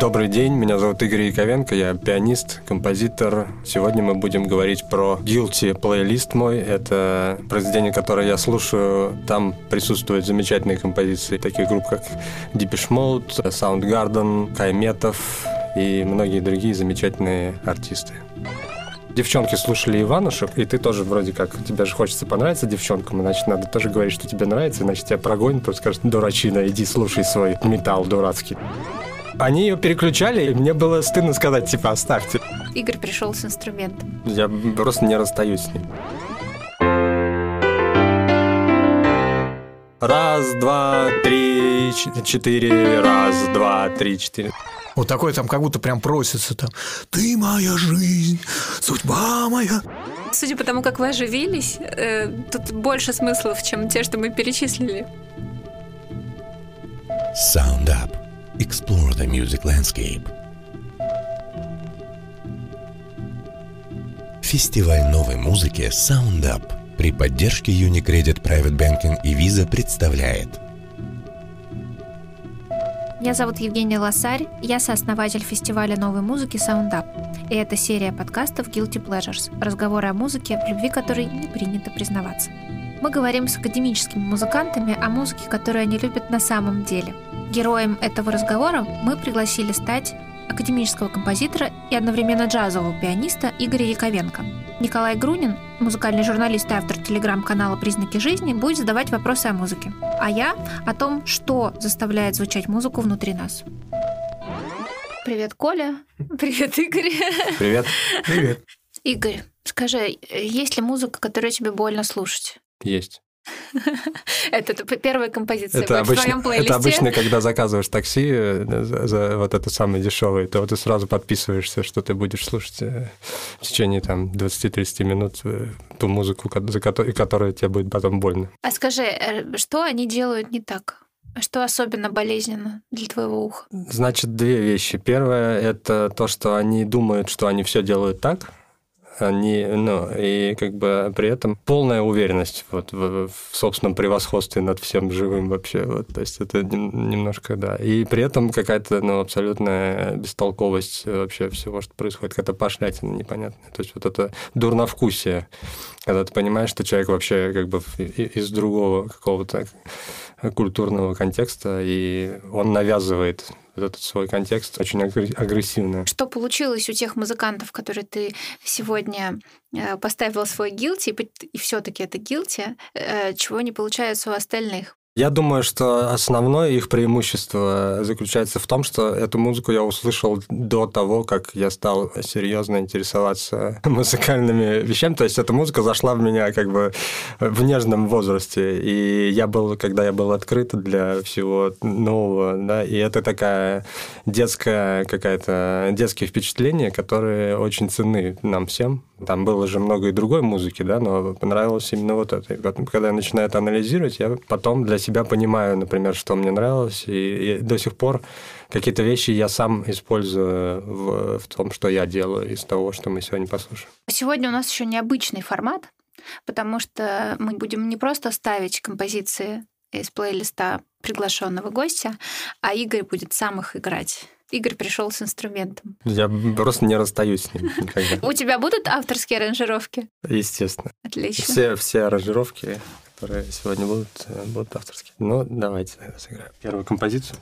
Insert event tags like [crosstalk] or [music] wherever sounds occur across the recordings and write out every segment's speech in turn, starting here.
Добрый день, меня зовут Игорь Яковенко, я пианист, композитор. Сегодня мы будем говорить про Guilty плейлист мой. Это произведение, которое я слушаю. Там присутствуют замечательные композиции таких групп, как Deepish Mode, Soundgarden, Кайметов и многие другие замечательные артисты девчонки слушали Иванушек, и ты тоже вроде как, тебе же хочется понравиться девчонкам, значит, надо тоже говорить, что тебе нравится, иначе тебя прогонят, просто скажут, дурачина, иди слушай свой металл дурацкий. Они ее переключали, и мне было стыдно сказать, типа, оставьте. Игорь пришел с инструментом. Я просто не расстаюсь с ним. Раз, два, три, четыре. Раз, два, три, четыре. Вот такой там как будто прям просится там «Ты моя жизнь, судьба моя». Судя по тому, как вы оживились, э, тут больше смыслов, чем те, что мы перечислили. Sound Up. Explore the music landscape. Фестиваль новой музыки Sound Up при поддержке Unicredit Private Banking и Visa представляет – меня зовут Евгения Лосарь, я сооснователь фестиваля новой музыки Sound Up. И это серия подкастов Guilty Pleasures, разговоры о музыке, в любви которой не принято признаваться. Мы говорим с академическими музыкантами о музыке, которую они любят на самом деле. Героем этого разговора мы пригласили стать академического композитора и одновременно джазового пианиста Игоря Яковенко. Николай Грунин, музыкальный журналист и автор телеграм-канала «Признаки жизни», будет задавать вопросы о музыке. А я о том, что заставляет звучать музыку внутри нас. Привет, Коля. [laughs] Привет, Игорь. Привет. Привет. Игорь, скажи, есть ли музыка, которую тебе больно слушать? Есть. [laughs] Это первая композиция это обычно, в твоем плейлисте. Это обычно, [laughs] когда заказываешь такси э, за, вот это самое дешевое, то ты сразу подписываешься, что ты будешь слушать э, в течение там 20-30 минут э, ту музыку, за которой, которая тебе будет потом больно. А скажи, что они делают не так? Что особенно болезненно для твоего уха? Значит, две вещи. Первое – это то, что они думают, что они все делают так, они, ну, и как бы при этом полная уверенность вот в, в собственном превосходстве над всем живым вообще, вот, то есть это немножко, да, и при этом какая-то, ну, абсолютная бестолковость вообще всего, что происходит, какая-то пошлятина непонятная, то есть вот это дурновкусие, когда ты понимаешь, что человек вообще как бы из другого какого-то культурного контекста, и он навязывает этот свой контекст очень агрессивно. Что получилось у тех музыкантов, которые ты сегодня э, поставил свой гилти, и все-таки это гилти, э, чего не получается у остальных? Я думаю, что основное их преимущество заключается в том, что эту музыку я услышал до того, как я стал серьезно интересоваться [laughs] музыкальными вещами. То есть эта музыка зашла в меня как бы в нежном возрасте. И я был, когда я был открыт для всего нового, да, и это такая детская какая-то, детские впечатления, которые очень ценны нам всем. Там было же много и другой музыки, да, но понравилось именно вот это. И когда я начинаю это анализировать, я потом для себя понимаю, например, что мне нравилось, и, и до сих пор какие-то вещи я сам использую в, в том, что я делаю из того, что мы сегодня послушаем. Сегодня у нас еще необычный формат, потому что мы будем не просто ставить композиции из плейлиста приглашенного гостя, а Игорь будет сам их играть. Игорь пришел с инструментом. Я просто не расстаюсь с ним никогда. У тебя будут авторские аранжировки? Естественно. Отлично. Все, все аранжировки которые сегодня будут, э, будут авторские. Ну, давайте сыграем первую композицию.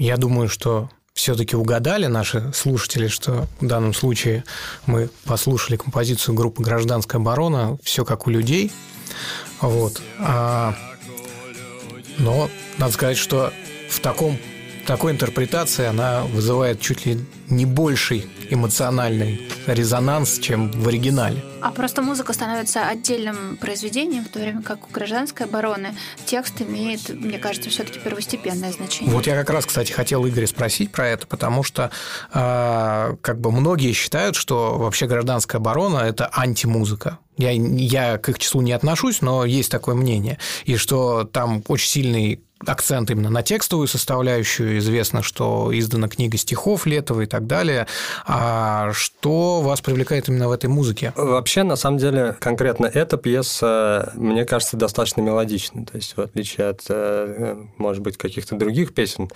Я думаю, что все-таки угадали наши слушатели, что в данном случае мы послушали композицию группы «Гражданская оборона», все как у людей. Вот. А... Но надо сказать, что в таком такой интерпретации она вызывает чуть ли не больший эмоциональный резонанс, чем в оригинале. А просто музыка становится отдельным произведением, в то время как у гражданской обороны текст имеет, мне кажется, все-таки первостепенное значение. Вот я как раз, кстати, хотел Игоря спросить про это, потому что э, как бы многие считают, что вообще гражданская оборона – это антимузыка. Я, я к их числу не отношусь, но есть такое мнение. И что там очень сильный акцент именно на текстовую составляющую. Известно, что издана книга стихов Летова и так далее. А что вас привлекает именно в этой музыке? Вообще, на самом деле, конкретно эта пьеса, мне кажется, достаточно мелодична. То есть, в отличие от, э, может быть, каких-то других песен,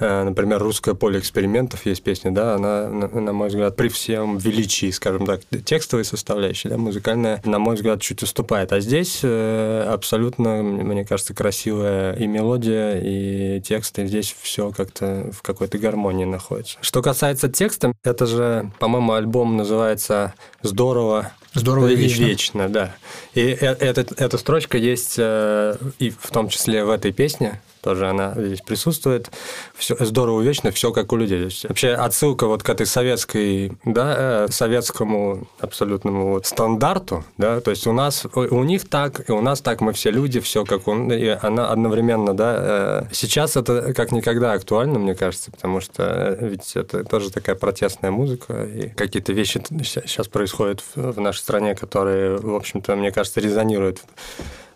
например, «Русское поле экспериментов» есть песня, да, она, на мой взгляд, при всем величии, скажем так, текстовой составляющей, да, музыкальная, на мой взгляд, чуть уступает. А здесь э, абсолютно, мне кажется, красивая и мелодия, и текст, и здесь все как-то в какой-то гармонии находится. Что касается текста, это же, по-моему, альбом называется «Здорово, Здорово и вечно. вечно, да. И э, эта, эта строчка есть и в том числе в этой песне, тоже она здесь присутствует. Все здорово вечно, все как у людей. Вообще отсылка вот к этой советской, да, э, советскому абсолютному вот стандарту, да, то есть у нас, у них так, и у нас так, мы все люди, все как он, и она одновременно, да, э, сейчас это как никогда актуально, мне кажется, потому что э, ведь это тоже такая протестная музыка, и какие-то вещи сейчас происходят в нашей стране, которые, в общем-то, мне кажется, резонируют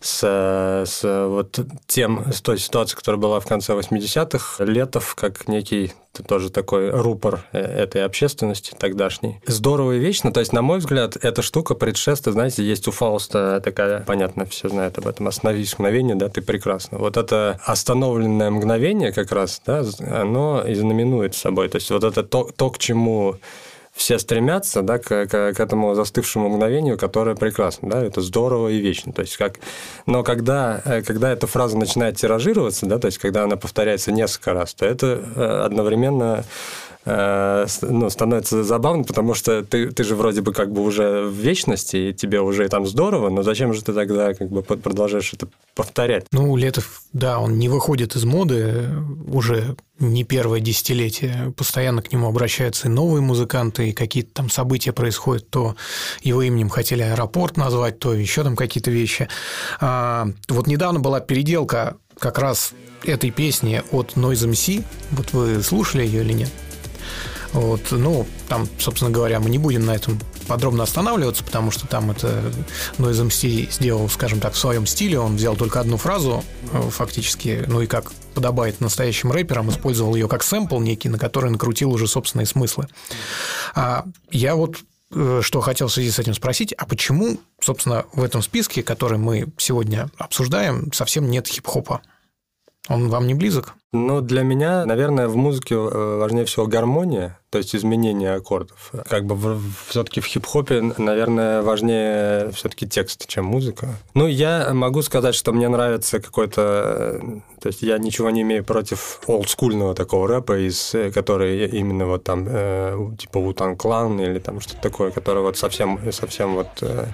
с, с вот тем, с той ситуацией, которая была в конце 80-х, Летов как некий тоже такой рупор э, этой общественности тогдашней. Здорово и вечно, то есть, на мой взгляд, эта штука предшествует, знаете, есть у Фауста такая, понятно, все знают об этом, остановись мгновение, да, ты прекрасно. Вот это остановленное мгновение как раз, да, оно и знаменует собой, то есть, вот это то, то к чему все стремятся да, к, к, к этому застывшему мгновению, которое прекрасно, да, это здорово и вечно. То есть как... Но когда, э, когда эта фраза начинает тиражироваться, да, то есть когда она повторяется несколько раз, то это э, одновременно Э, ну, становится забавно, потому что ты, ты же вроде бы как бы уже в вечности, и тебе уже там здорово, но зачем же ты тогда как бы продолжаешь это повторять? Ну, Летов, да, он не выходит из моды уже не первое десятилетие. Постоянно к нему обращаются и новые музыканты, и какие-то там события происходят, то его именем хотели аэропорт назвать, то еще там какие-то вещи. А, вот недавно была переделка как раз этой песни от Noise MC. Вот вы слушали ее или нет? Вот, ну, там, собственно говоря, мы не будем на этом подробно останавливаться, потому что там это Noise MC сделал, скажем так, в своем стиле. Он взял только одну фразу, э, фактически, ну и как подобает настоящим рэперам, использовал ее как сэмпл некий, на который накрутил уже собственные смыслы. А я вот э, что хотел в связи с этим спросить, а почему, собственно, в этом списке, который мы сегодня обсуждаем, совсем нет хип-хопа? Он вам не близок? Ну, для меня, наверное, в музыке э, важнее всего гармония, то есть изменение аккордов. Как бы все-таки в хип-хопе, наверное, важнее все-таки текст, чем музыка. Ну, я могу сказать, что мне нравится какой-то... То есть я ничего не имею против олдскульного такого рэпа, из, который именно вот там, э, типа Вутан Клан или там что-то такое, которое вот совсем, совсем вот э,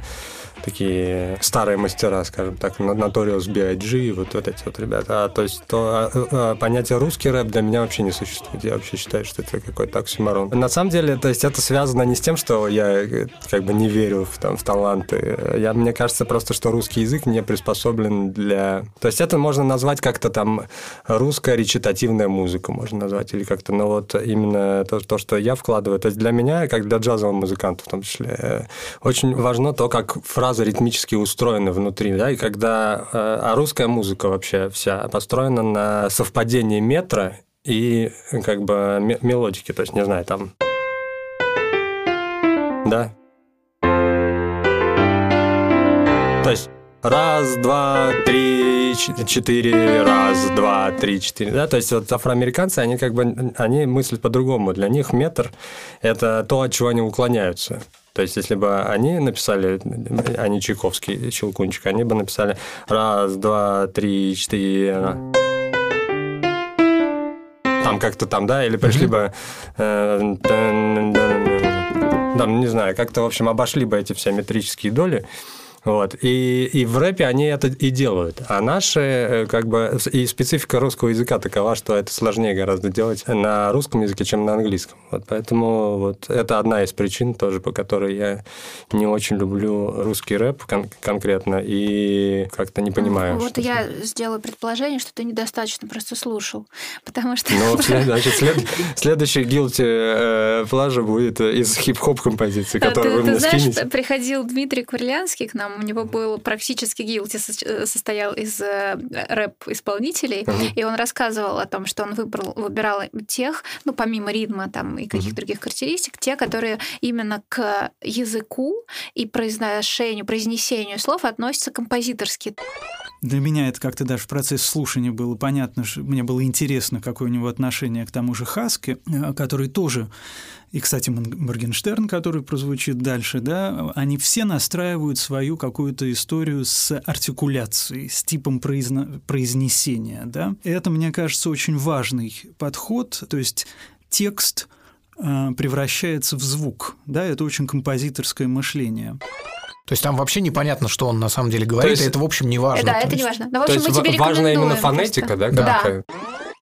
такие старые мастера, скажем так, Notorious B.I.G., вот, вот эти вот ребята. А, то есть то, а, а, понятие русский рэп для меня вообще не существует. Я вообще считаю, что это какой-то оксюмарон. На самом деле, то есть это связано не с тем, что я как бы не верю в, там, в таланты. Я, мне кажется просто, что русский язык не приспособлен для... То есть это можно назвать как-то там русская речитативная музыка, можно назвать, или как-то, но вот именно то, то, что я вкладываю, то есть для меня, как для джазового музыканта в том числе, э, очень важно то, как фраза фразы ритмически устроены внутри, да, и когда... Э, а русская музыка вообще вся построена на совпадении метра и как бы мелодики, то есть, не знаю, там... Да. То есть Раз, два, три, четыре, раз, два, три, четыре. Да, то есть вот афроамериканцы, они как бы, они мыслят по-другому. Для них метр – это то, от чего они уклоняются. То есть, если бы они написали, а не Чайковский, Щелкунчик, они бы написали раз, два, три, четыре. там как-то там, да, или пришли бы... э, Там, не знаю, как-то, в общем, обошли бы эти все метрические доли. Вот. И, и в рэпе они это и делают. А наши, э, как бы, и специфика русского языка такова, что это сложнее гораздо делать на русском языке, чем на английском. Вот. Поэтому вот это одна из причин тоже, по которой я не очень люблю русский рэп кон- конкретно и как-то не понимаю. Вот я сделаю предположение, что ты недостаточно просто слушал, [laughs] потому что... Ну, [laughs] значит, след- следующий э, плажа будет из хип-хоп композиции, А которую ты, вы ты мне знаешь, скинете. приходил Дмитрий Курлянский к нам, у него был практически гилти со- состоял из э, рэп-исполнителей, Мгм. и он рассказывал о том, что он выбрал, выбирал тех, ну, помимо ритма там и каких-то других характеристик, те, которые именно к языку и произношению, произнесению слов относятся композиторски. Для меня это как-то даже в процессе слушания было понятно, что мне было интересно, какое у него отношение к тому же Хаске, э, который тоже, и, кстати, Моргенштерн, который прозвучит дальше, да, они все настраивают свою какую-то историю с артикуляцией, с типом произно- произнесения, да. И это, мне кажется, очень важный подход, то есть текст э, превращается в звук, да, это очень композиторское мышление. То есть там вообще непонятно, что он на самом деле говорит, есть- и это, в общем, не важно. да, То это есть- не важно. Ну, в То общем, есть мы тебе ва- важна именно фонетика, просто. да? Да. какая?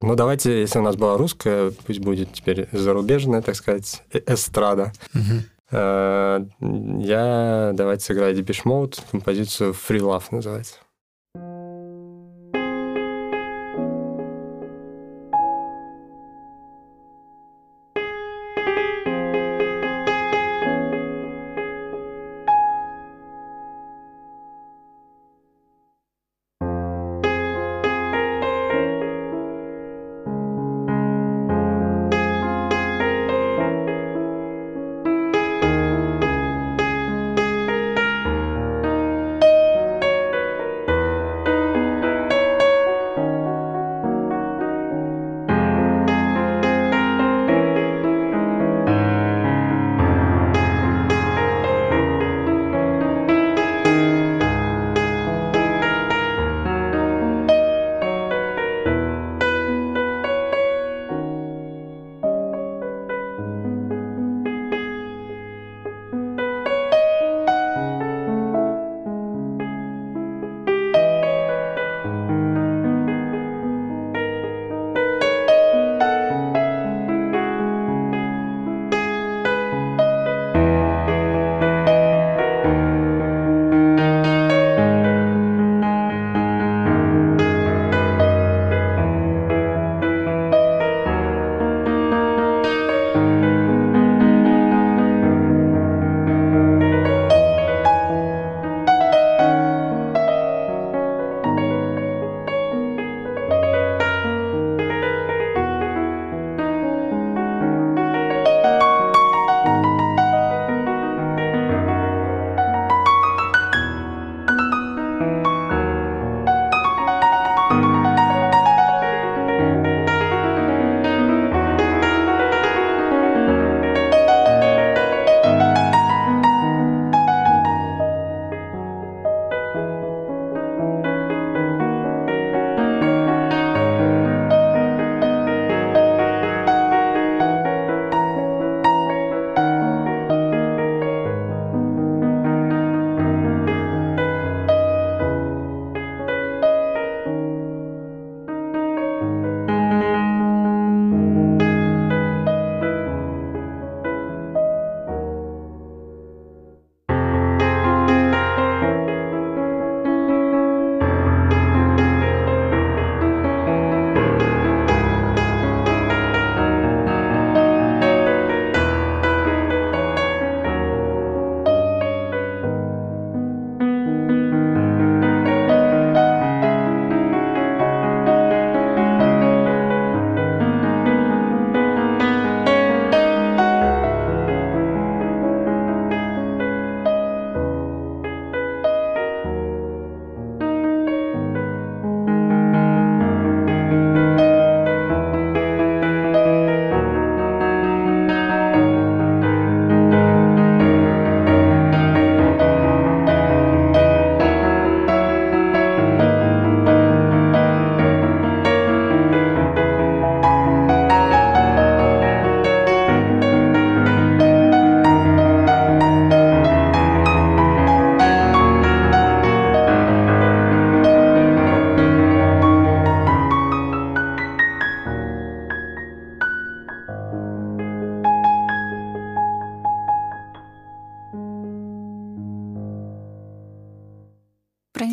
Ну, давайте, если у нас была русская, пусть будет теперь зарубежная, так сказать, э- эстрада. Э, Я давайте сыграю Depeche Mode, композицию Free Love называется.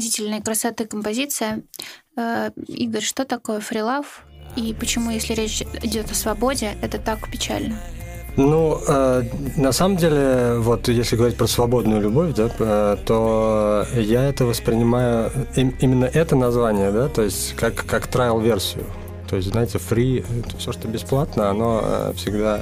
Пронзительной красоты композиция. Э, Игорь, что такое фрилав? И почему, если речь идет о свободе, это так печально? Ну, э, на самом деле, вот если говорить про свободную любовь, да, э, то я это воспринимаю, им, именно это название, да, то есть как, как трайл-версию. То есть, знаете, free, это все, что бесплатно, оно э, всегда...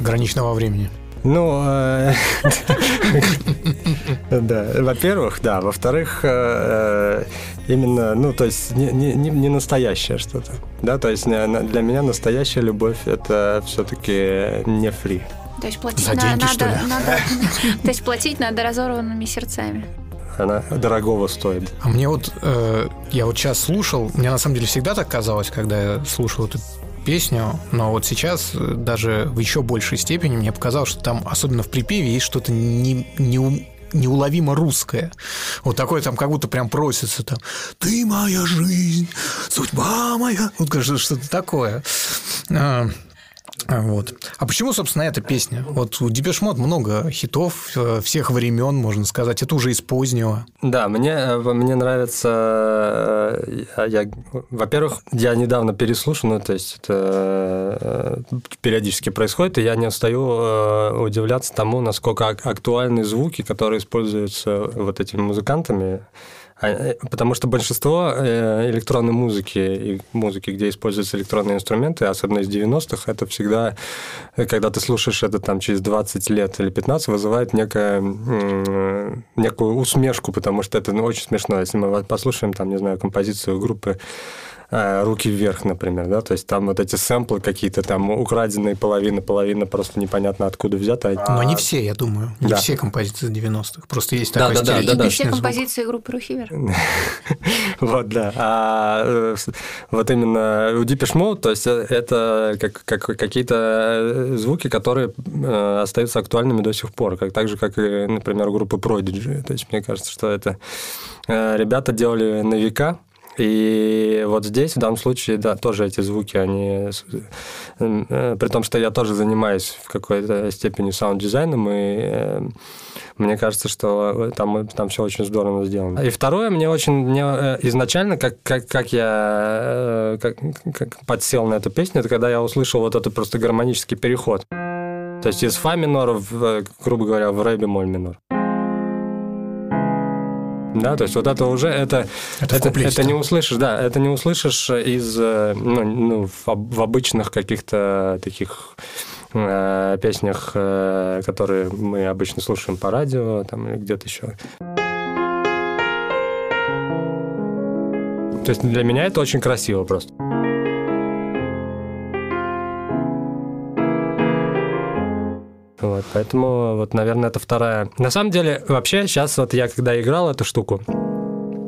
Ограничено во времени. Ну, э, [laughs] да, во-первых, да, во-вторых, э, именно, ну, то есть не, не, не настоящее что-то, да, то есть для меня настоящая любовь это все-таки не фри. То есть платить За деньги, надо, что ли? надо, [laughs] то есть платить надо разорванными сердцами она дорогого стоит. А мне вот, э, я вот сейчас слушал, мне на самом деле всегда так казалось, когда я слушал эту песню, но вот сейчас э, даже в еще большей степени мне показалось, что там, особенно в припеве, есть что-то не, не, неуловимо русское. Вот такое там как будто прям просится там «Ты моя жизнь, судьба моя». Вот кажется, что-то такое. Вот. А почему, собственно, эта песня? Вот у Depeche Mode много хитов э, всех времен, можно сказать. Это уже из позднего. Да, мне, э, мне нравится... Э, я, во-первых, я недавно переслушал, ну, то есть это периодически происходит, и я не устаю удивляться тому, насколько актуальны звуки, которые используются вот этими музыкантами. А, э, потому что большинство э, электронной музыки и музыки, где используются электронные инструменты, особенно из 90-х, это всегда, э, когда ты слушаешь это там через 20 лет или 15, вызывает некое, некую усмешку, потому что это ну, очень смешно. Если мы послушаем, там, не знаю, композицию группы руки вверх, например, да, то есть там вот эти сэмплы какие-то там украденные половина, половина просто непонятно откуда взято. Но не все, я думаю, не да. все композиции 90-х, просто есть такой да, да, да, да, Не все композиции группы Руки вверх. [laughs] Вот, да. А э, вот именно у Deepish Mode, то есть э, это как, как какие-то звуки, которые остаются актуальными до сих пор, как так же, как и, например, группа Prodigy. То есть мне кажется, что это ребята делали на века, и вот здесь, в данном случае, да, тоже эти звуки, они... Э, при том, что я тоже занимаюсь в какой-то степени саунд-дизайном, и э, мне кажется, что там, там все очень здорово сделано. И второе, мне очень... Мне э, изначально, как, как, как я как, как подсел на эту песню, это когда я услышал вот этот просто гармонический переход. То есть из фа минора, в, грубо говоря, в ре бемоль минор. Да, то есть вот это уже это это, это, это не услышишь, да, это не услышишь из э, ну, ну в, в обычных каких-то таких э, песнях, э, которые мы обычно слушаем по радио там или где-то еще. То есть для меня это очень красиво просто. Вот, поэтому, вот, наверное, это вторая. На самом деле, вообще, сейчас вот я, когда играл эту штуку,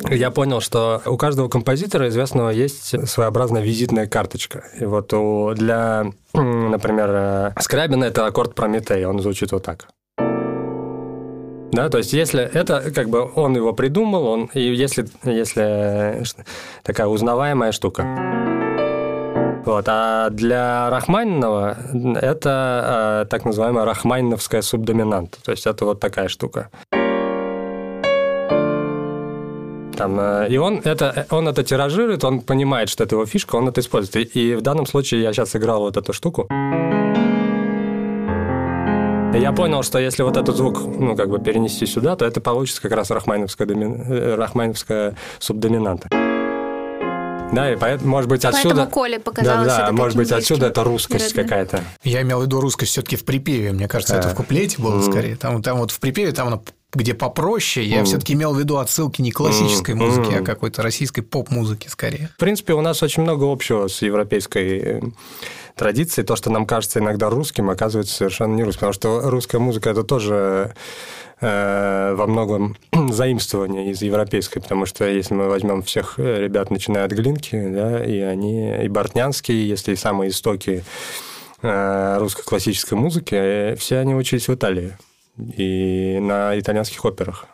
я понял, что у каждого композитора известного есть своеобразная визитная карточка. И вот у, для, например, э, Скрябина это аккорд Прометей, он звучит вот так. Да, то есть если это как бы он его придумал, он и если если такая узнаваемая штука. Вот. А для Рахманинова это э, так называемая рахманиновская субдоминанта. То есть это вот такая штука. Там, э, и он это, он это тиражирует, он понимает, что это его фишка, он это использует. И, и в данном случае я сейчас играл вот эту штуку. Я понял, что если вот этот звук, ну, как бы перенести сюда, то это получится как раз рахманиновская, доми... Э, рахманиновская субдоминанта. Да, и поэтому, может быть, отсюда... Поэтому Коле показалось да, да, может быть, отсюда это русскость какая-то. Я имел в виду русскость все таки в припеве. Мне кажется, это в куплете было скорее. Там, там вот в припеве, там оно где попроще, я mm. все-таки имел в виду отсылки не классической mm. музыки, mm. а какой-то российской поп-музыки скорее. В принципе, у нас очень много общего с европейской э, традицией. То, что нам кажется иногда русским, оказывается совершенно не русским. Потому что русская музыка это тоже Э, во многом [clears throat] заимствование из европейской, потому что если мы возьмем всех э, ребят, начиная от Глинки, да, и они, и Бортнянские, если и самые истоки э, русской классической музыки, все они учились в Италии и на итальянских операх.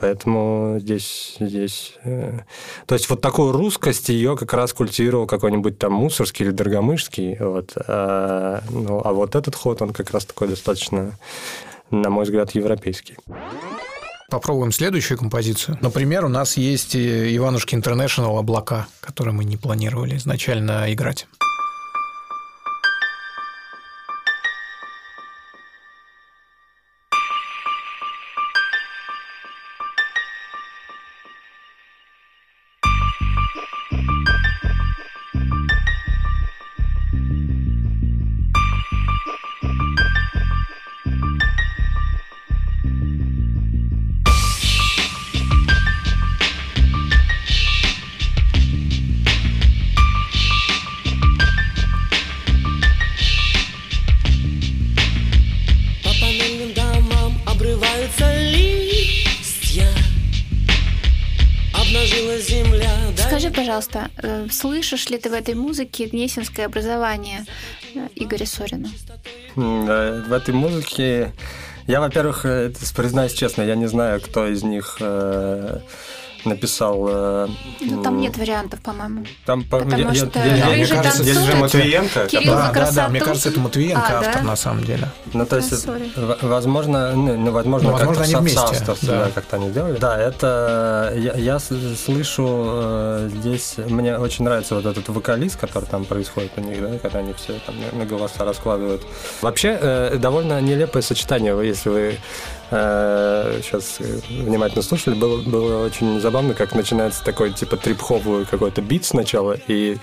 Поэтому здесь, здесь... То есть вот такую русскость ее как раз культивировал какой-нибудь там Мусорский или Доргомышский. Вот. А, ну, а вот этот ход, он как раз такой достаточно на мой взгляд, европейский. Попробуем следующую композицию. Например, у нас есть Иванушки Интернешнл «Облака», который мы не планировали изначально играть. Пожалуйста, э, слышишь ли ты в этой музыке гнесинское образование э, Игоря Сорина? В этой музыке я, во-первых, э, признаюсь честно, я не знаю, кто из них написал... Э, ну, там нет вариантов, по-моему. Там, Потому я, что я, я, мне кажется, здесь же Матвиенко. Кирилл да, да, да, мне кажется, это Матвиенко а, автор да? на самом деле. Ну, то есть, sorry. возможно, ну, ну, возможно, Ну, возможно, как-то они соавторстве, да. да, как-то они делали. Да, это я, я слышу э, здесь, мне очень нравится вот этот вокалист, который там происходит у них, да, когда они все там на- голоса раскладывают. Вообще, э, довольно нелепое сочетание, если вы сейчас внимательно слушали, было, было очень забавно, как начинается такой типа трип-хоп какой-то бит сначала, и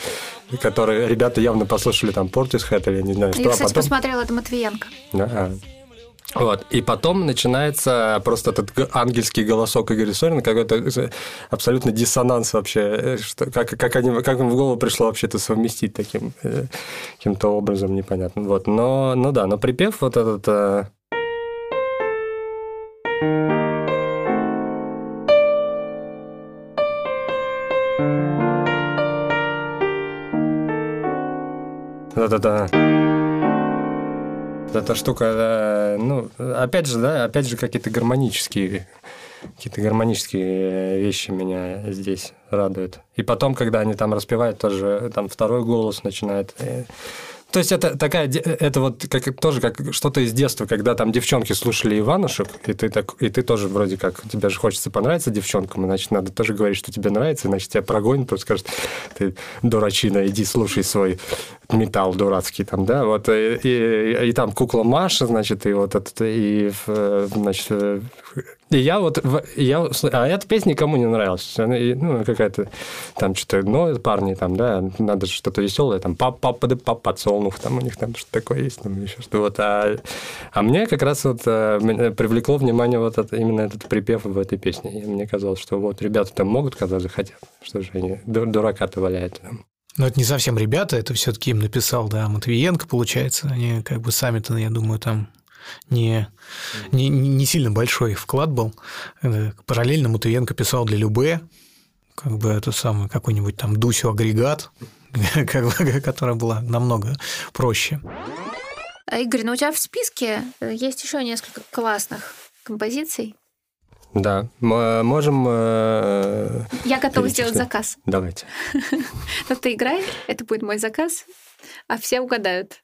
который ребята явно послушали там Portishead или не знаю что, Я, а кстати, потом... посмотрела, это Матвиенко. Да, а. Вот. И потом начинается просто этот ангельский голосок Игоря Сорина, какой-то э, абсолютно диссонанс вообще. э, Что, как, как, они, как им в голову пришло вообще это совместить таким э, каким-то образом непонятным. Вот. Но, ну да, но припев вот этот... э, это... Эта штука, э, ну, опять же, да, опять же, какие-то гармонические, какие-то гармонические вещи меня здесь радуют. И потом, когда они там распевают, тоже там второй голос начинает. Э, То есть это такая, де- это вот как, тоже как что-то из детства, когда там девчонки слушали Иванушек, и ты, так, и ты тоже вроде как, тебе же хочется понравиться девчонкам, значит, надо тоже говорить, что тебе нравится, иначе тебя прогонят, просто скажут, ты дурачина, иди слушай свой металл дурацкий там, да, вот, и, и, и там кукла Маша, значит, и вот этот, и, э, значит, э, и я вот, я, а эта песня никому не нравилась, она, ну, какая-то там что-то, ну, парни там, да, надо что-то веселое, там, пап, папа, да пап, подсолнух, там у них там что-то такое есть, там еще что вот, а, а мне как раз вот э, привлекло внимание вот это, именно этот припев в этой песне, и мне казалось, что вот ребята там могут, когда захотят, что же они ду- дурака-то валяют там. Но это не совсем ребята, это все-таки им написал, да, Матвиенко, получается. Они как бы сами-то, я думаю, там не, не, не сильно большой вклад был. Э, Параллельно Матвиенко писал для Любе, как бы это самый какой-нибудь там Дусю агрегат, [laughs] которая была намного проще. А, Игорь, ну у тебя в списке э, есть еще несколько классных композиций. Да, мы можем... э, Я готова сделать заказ. Давайте. [laughs] Но ты играй, это будет мой заказ, а все угадают.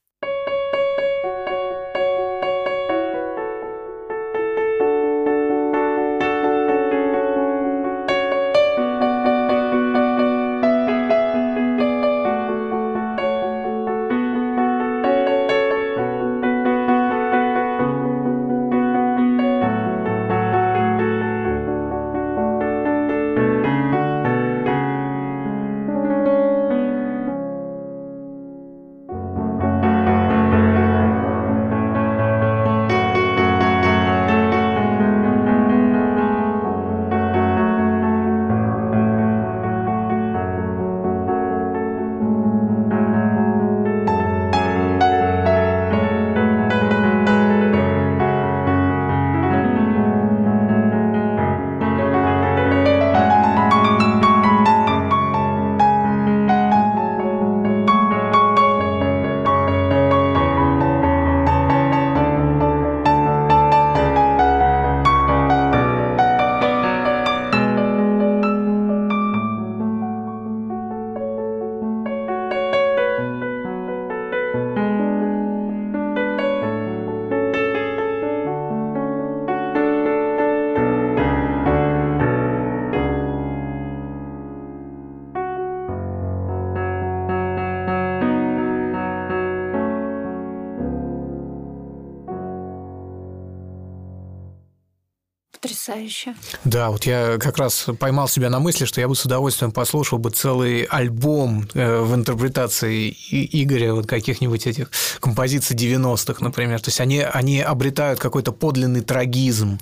Потрясающе. Да, вот я как раз поймал себя на мысли, что я бы с удовольствием послушал бы целый альбом э, в интерпретации Игоря вот каких-нибудь этих композиций 90-х, например. То есть они, они обретают какой-то подлинный трагизм.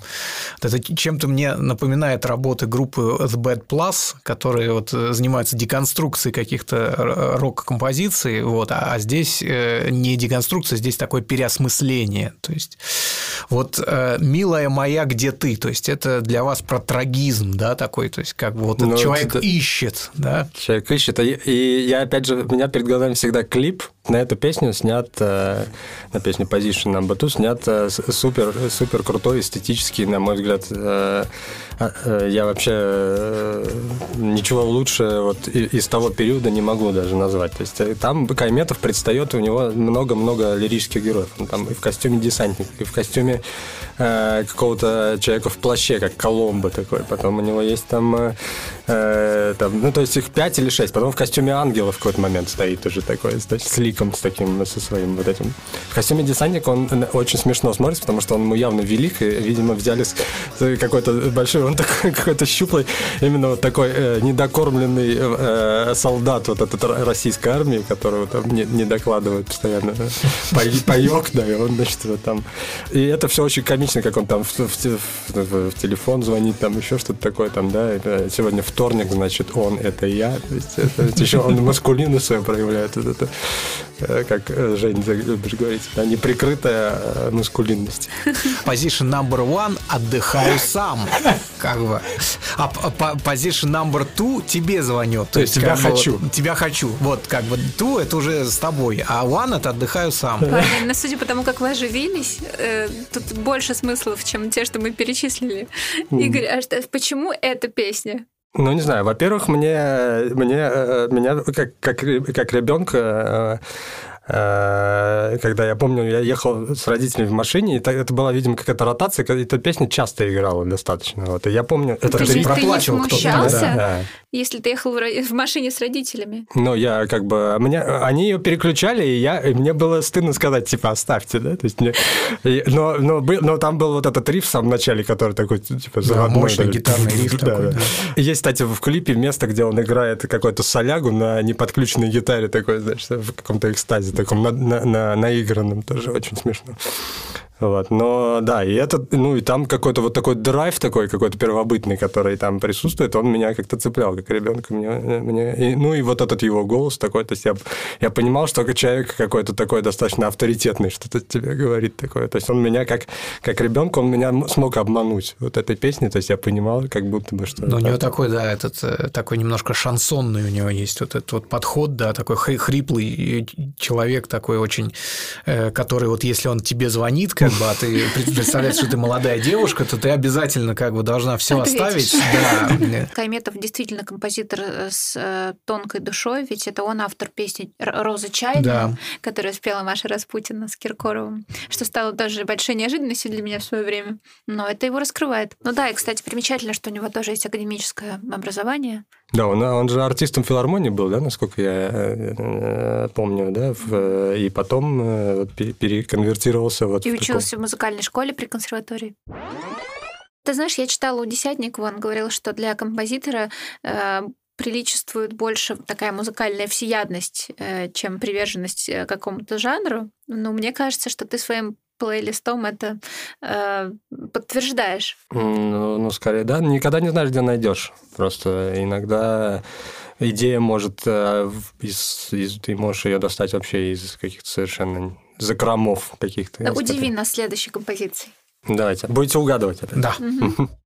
Это чем-то мне напоминает работы группы The Bad Plus, которые вот занимаются деконструкцией каких-то рок-композиций, вот, а здесь э, не деконструкция, здесь такое переосмысление. То есть вот э, «Милая моя, где ты?» То есть это для вас про трагизм, да, такой, то есть как бы вот ну, человек это... ищет, да? Человек ищет, и я опять же, у меня перед глазами всегда клип на эту песню снят, э, на песню Position Number Two снят э, супер, супер крутой, эстетический, на мой взгляд, э, я вообще ничего лучше вот из того периода не могу даже назвать. То есть там Кайметов предстает, у него много-много лирических героев. Он там и в костюме десантника, и в костюме какого-то человека в плаще, как Коломбо такой. Потом у него есть там, там, ну, то есть их пять или шесть. Потом в костюме ангела в какой-то момент стоит уже такой, значит, с ликом, с таким, со своим вот этим. В костюме десантника он очень смешно смотрится, потому что он ему явно велик, и, видимо, взяли какой-то большой, он такой [laughs] какой-то щуплый, именно вот такой э, недокормленный э, солдат вот этот российской армии, которого там не, не докладывают постоянно. Паек, да, и он, значит, там. И это все очень комично, как он там в, в, в, в телефон звонит, там еще что-то такое, там, да, сегодня вторник, значит, он, это я. То есть это, еще он маскулинность свою проявляет. Вот это, э, как э, Жень, любишь говорить, да, неприкрытая э, маскулинность. Position number one – отдыхаю [laughs] сам. Как бы. А position number two – тебе звоню. То есть тебя хочу. Тебя хочу. Вот, как бы, two – это уже с тобой, а one – это отдыхаю сам. Правильно, судя по тому, как вы оживились, тут больше смыслов, чем те, что мы перечислили. Игорь, а что, почему эта песня? Ну, не знаю. Во-первых, мне, мне, э, меня как, как, как ребенка э, Э, когда я помню, я ехал с родителями в машине, и это была, видимо, какая-то ротация, эта песня часто играла достаточно. Вот. И я помню... Это ты, ты проплачивал кто-то. Да, да. если ты ехал в машине с родителями? Ну, я как бы... Мне, они ее переключали, и, я, и мне было стыдно сказать, типа, оставьте, да? То есть мне, и, но, но, но там был вот этот риф в самом начале, который такой, типа, заводной. Да, мощный такой, гитарный риф [laughs] да, такой, да. да. Есть, кстати, в клипе место, где он играет какой-то солягу на неподключенной гитаре такой, значит, в каком-то экстазе таком на, на, на, наигранном тоже очень смешно. Вот. Но да, и это, ну и там какой-то вот такой драйв такой, какой-то первобытный, который там присутствует, он меня как-то цеплял, как ребенка. Мне, мне, и, ну и вот этот его голос такой, то есть я, я понимал, что человек какой-то такой достаточно авторитетный, что-то тебе говорит такое. То есть он меня как, как ребенка, он меня смог обмануть вот этой песней, то есть я понимал, как будто бы что... Но у него такой, да, этот э, такой немножко шансонный у него есть вот этот вот подход, да, такой хриплый человек такой очень, э, который вот если он тебе звонит, как бы, а ты представляешь, что ты молодая девушка, то ты обязательно как бы должна все оставить. [laughs] Да. Кайметов действительно композитор э, с э, тонкой душой, ведь это он автор песни «Роза чайная», да. которую спела Маша Распутина с Киркоровым, что стало даже большой неожиданностью для меня в свое время. Но это его раскрывает. Ну да, и, кстати, примечательно, что у него тоже есть академическое образование. Да, он, он же артистом филармонии был, да, насколько я э, помню, да, в, и потом э, переконвертировался вот и в учился таком... в музыкальной школе при консерватории. Ты знаешь, я читала у Десятникова, он говорил, что для композитора э, приличествует больше такая музыкальная всеядность, э, чем приверженность какому-то жанру. Но мне кажется, что ты своим плейлистом это э, подтверждаешь. Ну, ну, скорее, да. Никогда не знаешь, где найдешь. Просто иногда идея может э, из, из, ты можешь ее достать вообще из каких-то совершенно закромов каких-то. Да, удиви нас следующей композицией. Давайте. Будете угадывать опять. Да. Угу. [laughs]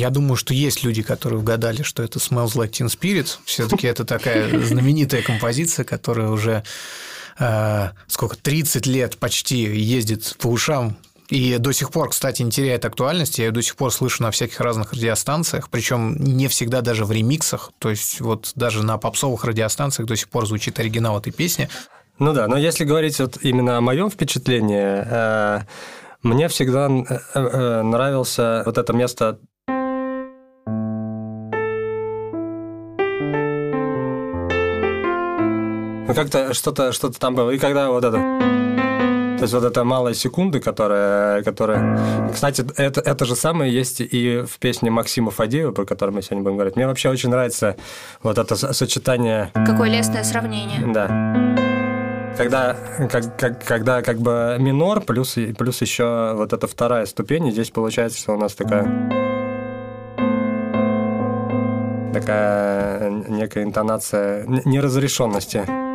Я думаю, что есть люди, которые угадали, что это Smells Like Teen Spirit. Все-таки это такая знаменитая композиция, которая уже э, сколько, 30 лет почти ездит по ушам и до сих пор, кстати, не теряет актуальности. Я ее до сих пор слышу на всяких разных радиостанциях, причем не всегда даже в ремиксах. То есть вот даже на попсовых радиостанциях до сих пор звучит оригинал этой песни. Ну да, но если говорить вот именно о моем впечатлении, э, мне всегда э, нравился вот это место Ну, как-то что-то что там было. И когда вот это... То есть вот эта малая секунда, которая... которая... Кстати, это, это же самое есть и в песне Максима Фадеева, про которую мы сегодня будем говорить. Мне вообще очень нравится вот это сочетание... Какое лестное сравнение. Да когда, как, как, когда как бы минор плюс, плюс еще вот эта вторая ступень, и здесь получается, что у нас такая такая некая интонация неразрешенности.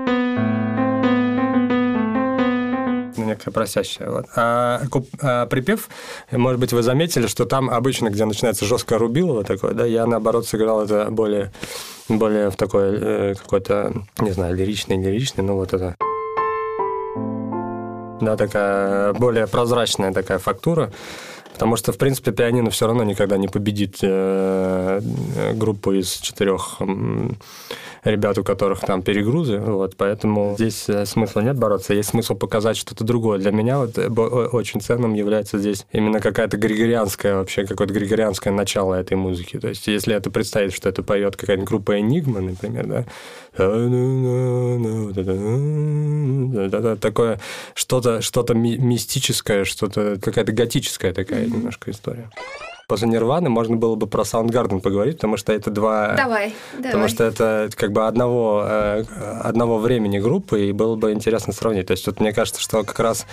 Некая просящая. Вот. А, а припев, может быть, вы заметили, что там обычно, где начинается жесткое рубилово такое, да, я наоборот сыграл это более, более в такой э, какой-то, не знаю, лиричный, лиричный, но вот это да, такая более прозрачная такая фактура. Потому что, в принципе, пианино все равно никогда не победит э, группу из четырех ребят, у которых там перегрузы. Вот, поэтому здесь э, смысла нет бороться. Есть смысл показать что-то другое. Для меня вот э, очень ценным является здесь именно какая-то григорианская, вообще какое-то григорианское начало этой музыки. То есть, если это представить, что это поет какая-нибудь группа Энигма, например, да, такое что-то что мистическое, что-то какая-то готическая такая такая немножко история. После Нирваны можно было бы про Soundgarden поговорить, потому что это два... Давай, Потому давай. что это как бы одного, э, одного времени группы, и было бы интересно сравнить. То есть вот мне кажется, что как раз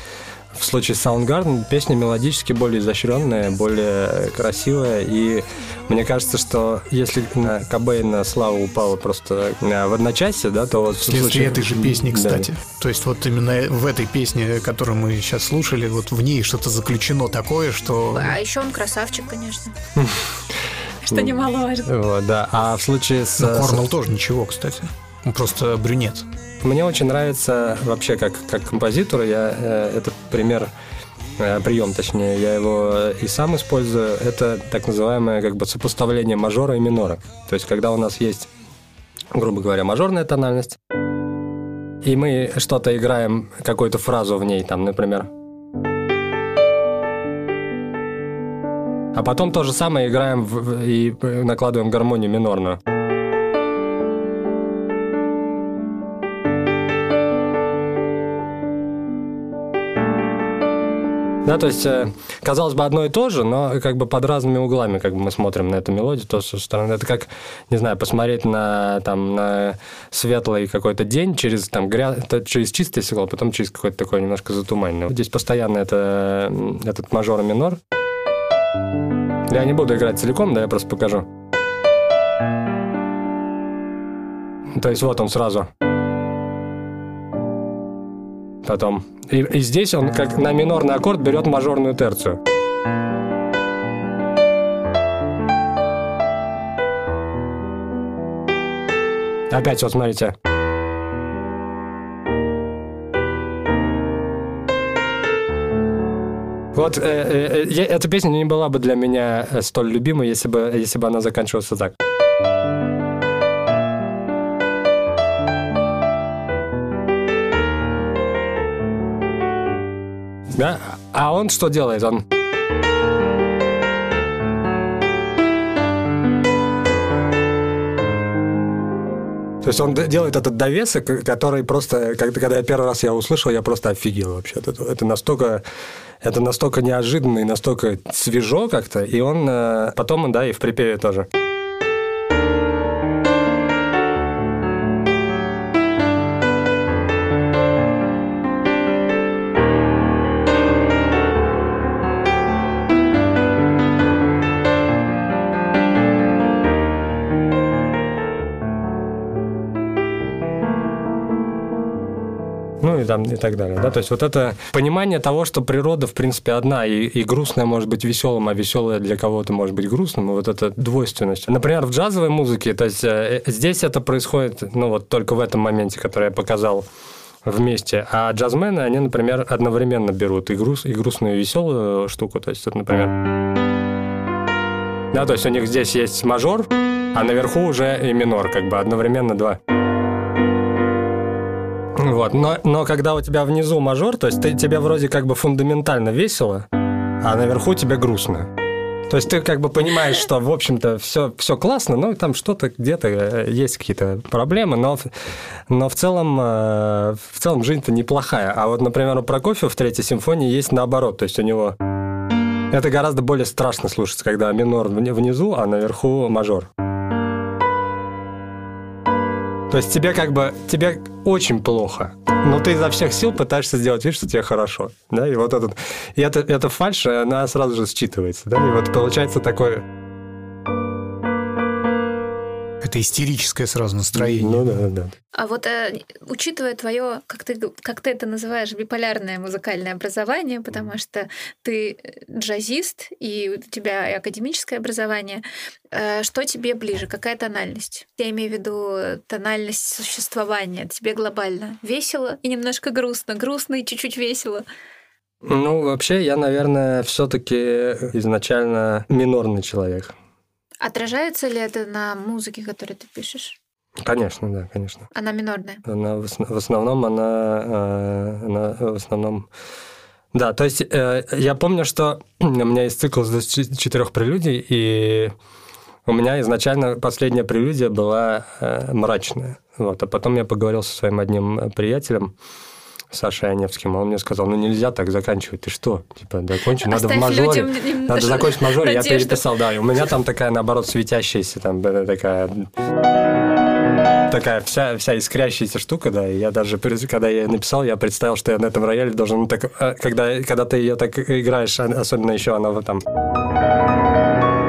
в случае Soundgarden песня мелодически более изощренная, более красивая, и мне кажется, что если Кобейна слава упала просто э, в одночасье, да, то вот... Вследствие случае... этой же песни, кстати. Да. То есть вот именно в этой песне, которую мы сейчас слушали, вот в ней что-то заключено такое, что... А еще он красавчик, конечно. [laughs] Что немаловажно. Вот, да. А в случае с... Корнелл тоже ничего, кстати. Он просто брюнет. Мне очень нравится вообще как, как композитор, я э, этот пример э, прием, точнее, я его и сам использую, это так называемое как бы сопоставление мажора и минора. То есть, когда у нас есть, грубо говоря, мажорная тональность, и мы что-то играем, какую-то фразу в ней, там, например, а потом то же самое играем в, и накладываем гармонию минорную. Да, то есть, э, казалось бы, одно и то же, но как бы под разными углами как бы мы смотрим на эту мелодию. То, со стороны, это как, не знаю, посмотреть на, там, на светлый какой-то день через, там, гря... через чистое стекло, потом через какой-то такой немножко затуманенный. Здесь постоянно это, этот мажор и минор. Я не буду играть целиком, да, я просто покажу. То есть вот он сразу. Потом. И, и здесь он как на минорный аккорд берет мажорную терцию. Опять вот смотрите. Вот э, э, э, эта песня не была бы для меня э, столь любимой, если бы, если бы она заканчивалась так. Да? А он что делает? Он... То есть он делает этот довесок, который просто, когда, когда я первый раз я услышал, я просто офигел вообще. Это, это настолько, это настолько неожиданно и настолько свежо как-то. И он э, потом, да, и в припеве тоже. Там, и так далее. Да? То есть вот это понимание того, что природа, в принципе, одна, и, и грустная может быть веселым, а веселая для кого-то может быть грустным, вот эта двойственность. Например, в джазовой музыке, то есть э, здесь это происходит, ну вот только в этом моменте, который я показал, вместе. А джазмены, они, например, одновременно берут и, груз, и грустную, и веселую штуку. То есть, это, например... Да, то есть у них здесь есть мажор, а наверху уже и минор, как бы одновременно два. Вот. Но, но когда у тебя внизу мажор, то есть ты, тебе вроде как бы фундаментально весело, а наверху тебе грустно. То есть ты как бы понимаешь, что, в общем-то, все, все классно, но там что-то где-то э, есть какие-то проблемы, но, но в целом, э, в целом жизнь-то неплохая. А вот, например, у Прокофьева в третьей симфонии есть наоборот, то есть у него это гораздо более страшно слушать, когда минор внизу, а наверху мажор. То есть тебе как бы, тебе очень плохо, но ты изо всех сил пытаешься сделать вид, что тебе хорошо, да, и вот этот, и это, это фальш, она сразу же считывается, да, и вот получается такое это истерическое сразу настроение. Ну да, да. А вот э, учитывая твое, как ты, как ты это называешь, биполярное музыкальное образование, потому что ты джазист, и у тебя и академическое образование, э, что тебе ближе? Какая тональность? Я имею в виду тональность существования. Тебе глобально весело и немножко грустно, грустно и чуть-чуть весело. Ну, вообще, я, наверное, все-таки изначально минорный человек. Отражается ли это на музыке, которую ты пишешь? Конечно, да, конечно. Она минорная? Она в, в основном, она, э, она в основном... Да, то есть э, я помню, что [clears throat] у меня есть цикл из четырех прелюдий, и у меня изначально последняя прелюдия была э, мрачная. Вот, а потом я поговорил со своим одним приятелем, Сашей Аневским, он мне сказал, ну нельзя так заканчивать, ты что? Типа, закончи, надо в мажоре. Надо закончить в [laughs] мажоре. Я переписал, да, и у меня там такая, наоборот, светящаяся, там такая такая вся, вся искрящаяся штука, да, и я даже, когда я написал, я представил, что я на этом рояле должен, ну, так, а, когда, когда ты ее так играешь, а, особенно еще она вот там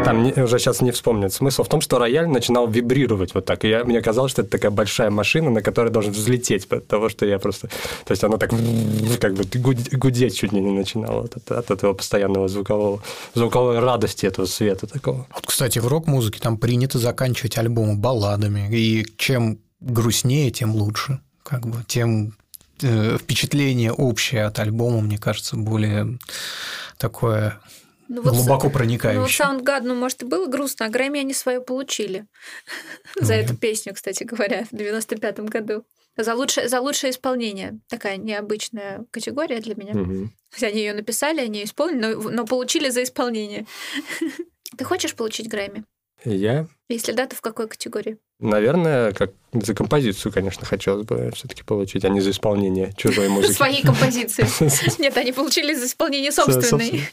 там не, уже сейчас не вспомнит. Смысл в том, что рояль начинал вибрировать вот так. И я, мне казалось, что это такая большая машина, на которой должен взлететь от того, что я просто... То есть она так как бы гудеть чуть ли не начинала от, от этого постоянного звукового, звуковой радости этого света такого. Вот, кстати, в рок-музыке там принято заканчивать альбомы балладами. И чем грустнее, тем лучше. Как бы тем э, впечатление общее от альбома, мне кажется, более такое ну, вот, глубоко проникающий. Ну, вот Soundgarden, ну, может, и было грустно, а Грэмми они свое получили. [laughs] За эту песню, кстати говоря, в 95-м году. За лучшее, за лучшее исполнение. Такая необычная категория для меня. Угу. Они ее написали, они ее исполнили, но, но получили за исполнение. [laughs] Ты хочешь получить Грэмми? Я? Если да, то в какой категории? Наверное, как за композицию, конечно, хотелось бы все-таки получить, а не за исполнение чужой музыки. Своей композиции. [laughs] Нет, они получили за исполнение собственной.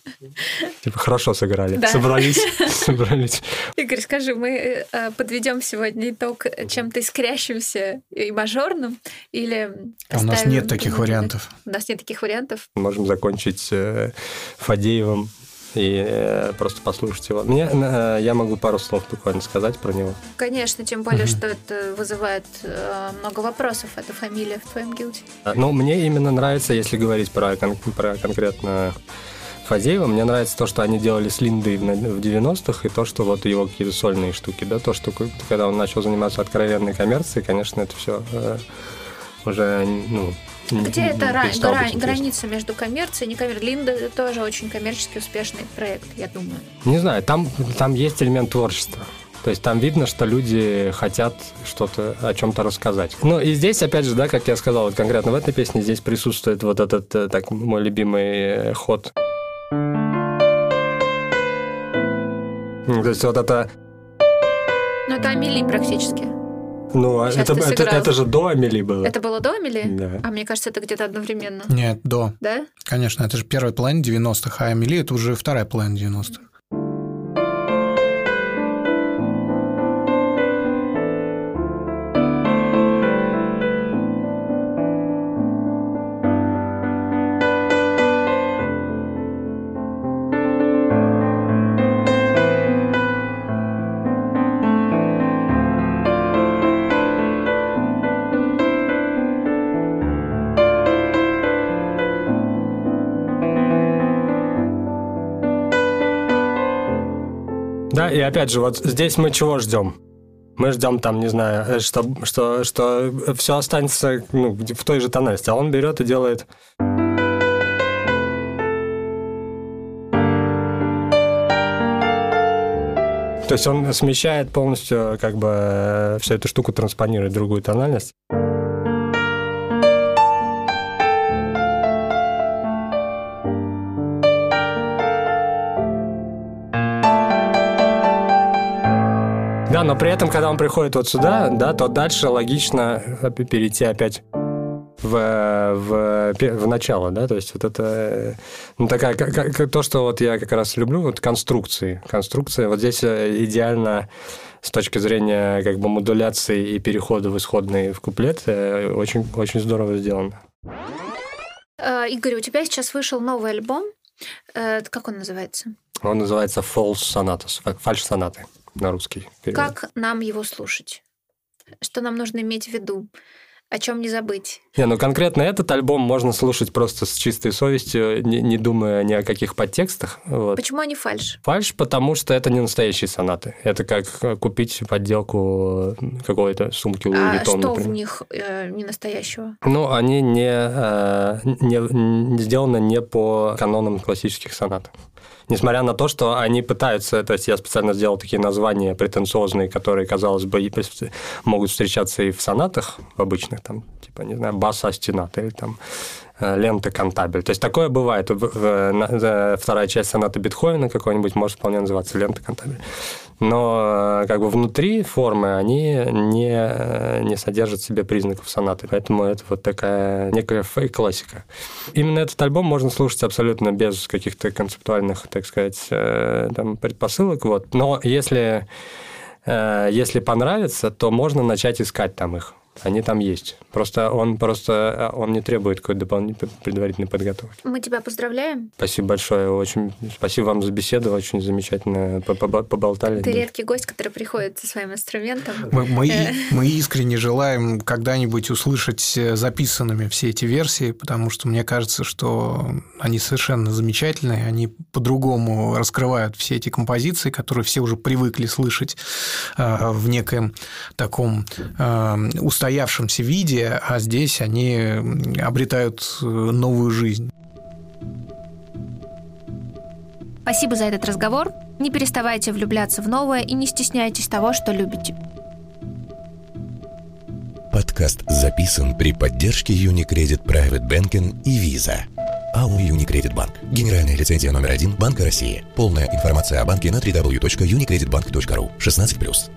Типа хорошо сыграли. Собрались. [laughs] Собрались. Игорь, скажи, мы э, подведем сегодня итог чем-то искрящимся и мажорным или а У нас нет таких вариантов. У нас нет таких вариантов. Можем закончить э, Фадеевым и э, просто послушать его. Мне, э, я могу пару слов буквально сказать про него. Конечно, тем более, mm-hmm. что это вызывает э, много вопросов, эта фамилия в твоем гилде. Ну, мне именно нравится, если говорить про, кон- про конкретно Фадеева, мне нравится то, что они делали с Линдой в 90-х, и то, что вот его какие-то сольные штуки, да, то, что когда он начал заниматься откровенной коммерцией, конечно, это все э, уже, ну, где это гра- граница между коммерцией и некоммерцией? Линда тоже очень коммерчески успешный проект, я думаю. Не знаю, там, там есть элемент творчества. То есть там видно, что люди хотят что-то о чем-то рассказать. Ну и здесь, опять же, да, как я сказал, вот конкретно в этой песне здесь присутствует вот этот э, так мой любимый э, ход. То есть вот это... Ну это Амели практически. Ну, а это, это, это же до Амели было. Это было до Амели? Да. А мне кажется, это где-то одновременно. Нет, до. Да? Конечно, это же первая половина 90-х, а Амели это уже вторая половина 90-х. Опять же, вот здесь мы чего ждем? Мы ждем там, не знаю, э, что, что, что все останется ну, в той же тональности, а он берет и делает... То есть он смещает полностью, как бы, э, всю эту штуку транспонирует в другую тональность. Но при этом, когда он приходит вот сюда, да, то дальше логично перейти опять в, в, в начало, да, то есть вот это ну, такая, как, как, то, что вот я как раз люблю, вот конструкции. Конструкция вот здесь э, идеально с точки зрения как бы модуляции и перехода в исходный в куплет э, очень, очень здорово сделано. Э, Игорь, у тебя сейчас вышел новый альбом. Как он называется? Он называется False Sonatas, фальш-сонаты на русский. Перевод. Как нам его слушать? Что нам нужно иметь в виду? О чем не забыть? Не, ну конкретно этот альбом можно слушать просто с чистой совестью, не, не думая ни о каких подтекстах. Вот. Почему они фальш? Фальш, потому что это не настоящие сонаты. Это как купить подделку какой-то сумки Луи А что например. в них э, не настоящего? Ну, они не, э, не, не сделаны не по канонам классических сонат несмотря на то, что они пытаются, то есть я специально сделал такие названия претенциозные, которые, казалось бы, могут встречаться и в сонатах обычных, там, типа, не знаю, баса астинат или там Э, лента Кантабель. То есть такое бывает. Вторая часть соната Бетховена какой-нибудь может вполне называться лента Кантабель. Но э, как бы внутри формы они не, э, не содержат в себе признаков сонаты. Поэтому это вот такая некая фейк-классика. Именно этот альбом можно слушать абсолютно без каких-то концептуальных, так сказать, там, предпосылок. Вот. Но если, если понравится, то можно начать искать там их они там есть. Просто он просто он не требует какой-то дополнительной предварительной подготовки. Мы тебя поздравляем. Спасибо большое. Очень спасибо вам за беседу. Очень замечательно поболтали. Ты редкий гость, который приходит со своим инструментом. Мы, мы, э. мы искренне желаем когда-нибудь услышать э, записанными все эти версии, потому что мне кажется, что они совершенно замечательные. Они по-другому раскрывают все эти композиции, которые все уже привыкли слышать э, в некоем таком устоявшемся виде, а здесь они обретают э, новую жизнь. Спасибо за этот разговор. Не переставайте влюбляться в новое и не стесняйтесь того, что любите. Подкаст записан при поддержке Unicredit Private Banking и Visa. АО Unicredit Bank. Генеральная лицензия номер один Банка России. Полная информация о банке на www.unicreditbank.ru. 16+.